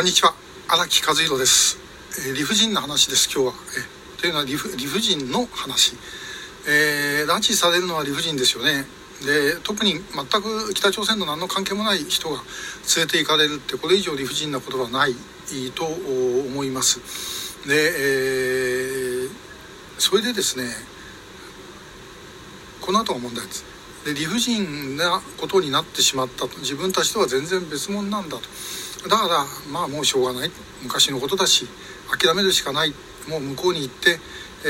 こんにちは。荒木和弘です、えー、理不尽な話です今日は、えというのは理不理不尽の話、えー、拉致されるのは理不尽ですよね。で特に全く北朝鮮と何の関係もない人が連れて行かれるってこれ以上理不尽なことはないと思います。で、えー、それでですねこの後が問題ですで理不尽なことになってしまったと。自分たちとは全然別物なんだと。だからまあもうしょうがない昔のことだし諦めるしかないもう向こうに行って、え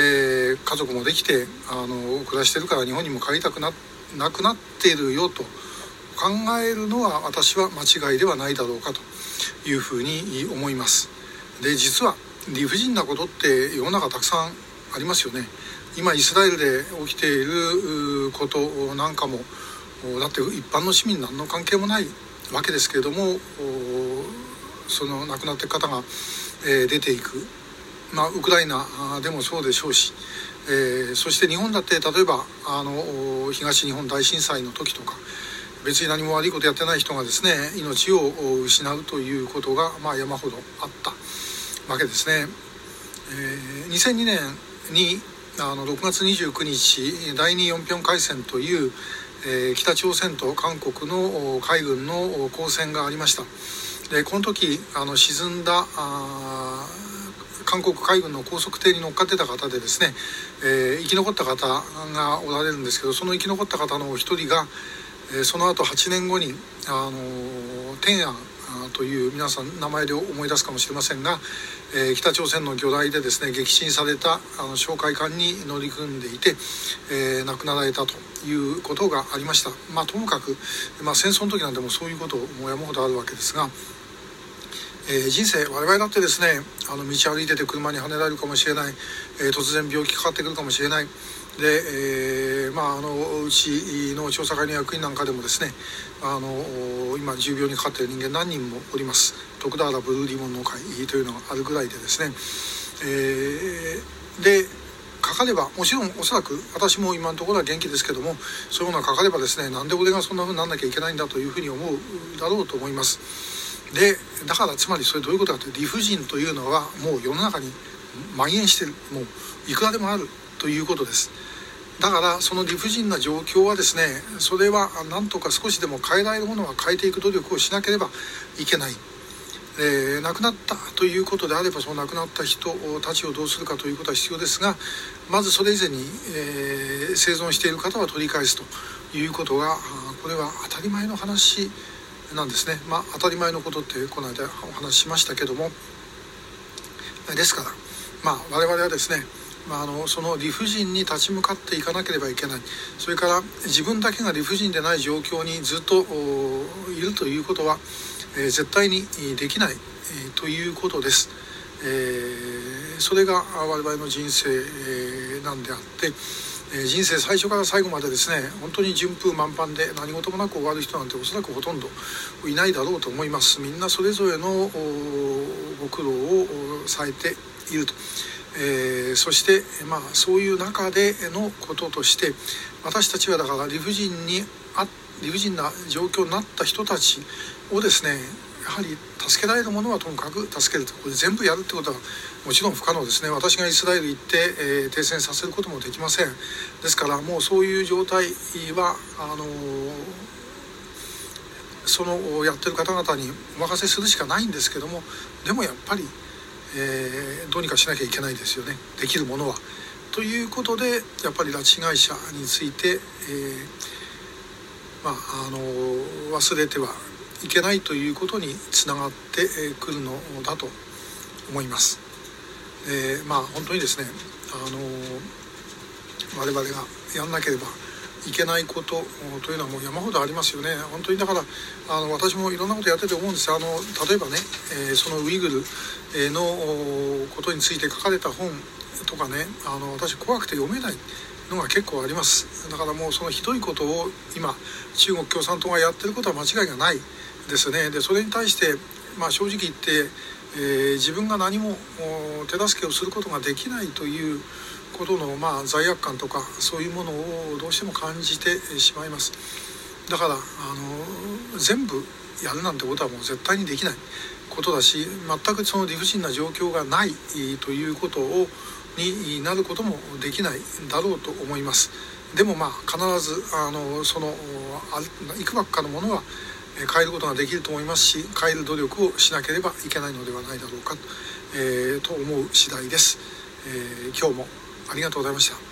ー、家族もできてあの暮らしてるから日本にも帰りたくななくなっているよと考えるのは私は間違いではないだろうかというふうに思います。で実は理不尽なことって世の中たくさんありますよね。今イスラエルで起きていることなんかもだって一般の市民何の関係もないわけですけれどもその亡くなっていく方が、えー、出ていく、まあ、ウクライナでもそうでしょうし、えー、そして日本だって例えばあの東日本大震災の時とか別に何も悪いことやってない人がですね命を失うということが、まあ、山ほどあったわけですね。えー、2002年にあの6月29日第2四平海戦という、えー、北朝鮮と韓国の海軍の交戦がありましたでこの時あの沈んだあ韓国海軍の高速艇に乗っかってた方でですね、えー、生き残った方がおられるんですけどその生き残った方の一人が、えー、その後8年後に、あの天安という皆さん名前で思い出すかもしれませんが、えー、北朝鮮の魚雷でですね撃沈されたあの哨戒艦に乗り組んでいて、えー、亡くなられたということがありました。まあ、ともかく、まあ、戦争の時なんでもそういうことも山ほどあるわけですが、えー、人生我々だってですねあの道歩いてて車にはねられるかもしれない、えー、突然病気かかってくるかもしれない。で、えー、まああのうちの調査会の役員なんかでもですねあの今重病にかかっている人間何人もおります。徳田原ブルーリボンの会というのがあるぐらいでですね、えー、でかかればもちろんおそらく私も今のところは元気ですけどもそういうものがかかればですねなんで俺がそんなふうになんなきゃいけないんだというふうに思うだろうと思います。でだからつまりそれどういうことかというと理不尽というのはもう世の中に蔓延してる。もういくらでもあるということです。だからその理不尽な状況はですねそれは何とか少しでも変えられるものは変えていく努力をしなければいけない、えー、亡くなったということであればその亡くなった人たちをどうするかということは必要ですがまずそれ以前に、えー、生存している方は取り返すということがこれは当たり前の話ですなんですね。まあ当たり前のことってこの間お話ししましたけども。ですからまあ我々はですねまあ、あのその理不尽に立ち向かっていかなければいけない。それから自分だけが理不尽でない状況にずっといるということは、えー、絶対にできない、えー、ということです、えー、それが我々の人生、えーなんであって人生最初から最後までですね本当に順風満帆で何事もなく終わる人なんておそらくほとんどいないだろうと思いますみんなそれぞれのご苦労をされていると。えー、そして、まあ、そういう中でのこととして私たちはだから理不尽にあ理不尽な状況になった人たちをですねやはり助けられるものはともかく助けると。これ全部やるってことはもちろん不可能ですね。私がイスラエル行って、えー、停戦させることもできません。ですからもうそういう状態はあのー、そのやってる方々にお任せするしかないんですけどもでもやっぱりえー、どうにかしなきゃいけないですよね。できるものは。ということでやっぱり拉致被害者について、えー、まあ、あの忘れてはいけないということにつながってくるのだと思います。えー、まあ本当にですねあの我々がやんなければいけないことというのはもう山ほどありますよね。本当にだからあの私もいろんなことやってて思うんですあの例えばね、えー、そのウイグルのことについて書かれた本とかねあの私怖くて読めない。のが結構あります。だからもうそのひどいことを今中国共産党がやってることは間違いがないですね。でそれに対して、まあ、正直言って、えー、自分が何も手助けをすることができないということの、まあ、罪悪感とかそういうものをどうしても感じてしまいます。だからあの全部やるなんてことはもう絶対にできないことだし全くその理不尽な状況がないということをになることもできないだろうと思います。でもまあ必ずあのそのいくばくかのものは変えることができると思いますし変える努力をしなければいけないのではないだろうか、えー、と思う次第です、えー、今日もありがとうございました。